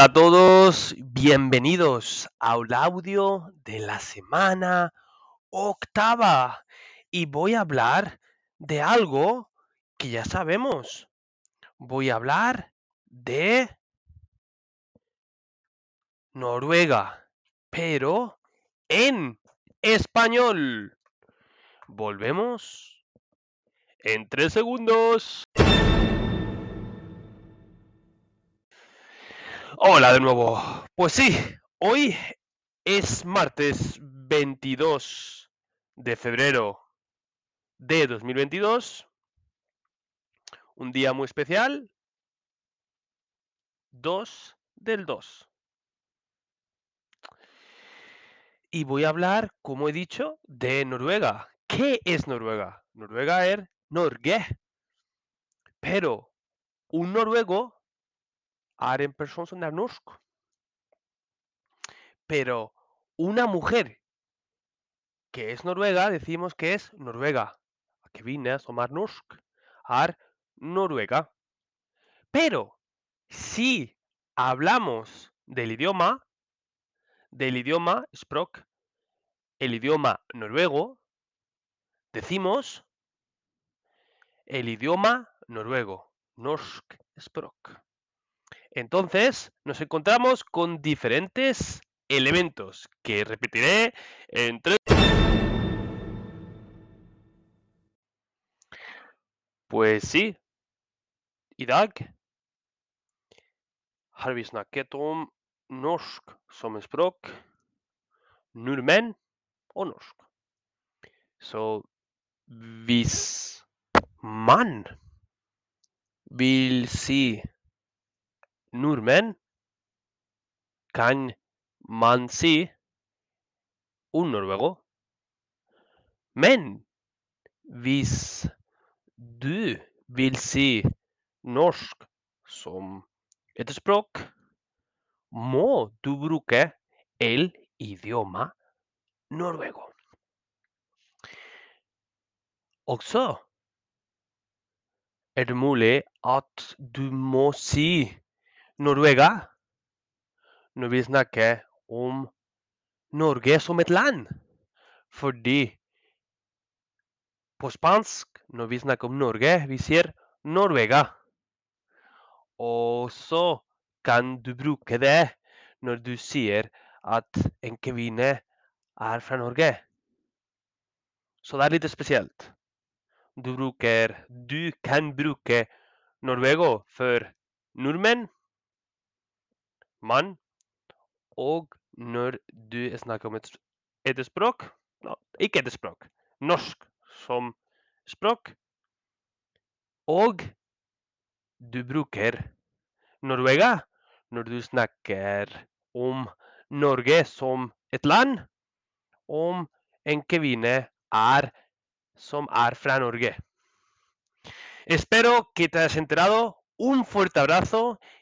Hola a todos, bienvenidos al audio de la semana octava. Y voy a hablar de algo que ya sabemos. Voy a hablar de Noruega, pero en español. Volvemos en tres segundos. Hola de nuevo. Pues sí, hoy es martes 22 de febrero de 2022. Un día muy especial. 2 del 2. Y voy a hablar, como he dicho, de Noruega. ¿Qué es Noruega? Noruega es Norge. Pero un noruego är en person som norsk. Pero una mujer que es noruega, decimos que es Noruega. Kvinne som är norsk är Noruega. Pero si hablamos del idioma, del idioma språk, el idioma noruego, decimos el idioma noruego, norsk språk. Entonces, nos encontramos con diferentes elementos que repetiré en tres. Pues sí. I dag har snakket om norsk som språk, nordmenn og norsk. Så man vil si nordmenn, kan man si un noruego. Men hvis du vil si norsk som et språk, må du bruke el idioma noruego. Også er det mulig at du må si Noruega når vi snakker om Norge som et land. Fordi på spansk, når vi snakker om Norge, vi sier Norvega. Og så kan du bruke det når du sier at en kvinne er fra Norge. Så det er litt spesielt. Du bruker Du kan bruke Norvego for nordmenn, mann, og når du snakker om et, et språk no, Ikke et språk. Norsk som språk. Og du bruker Norvega når du snakker om Norge som et land, om en kvinne er som er fra Norge. Espero que te hayas enterado. Un fuerte abrazo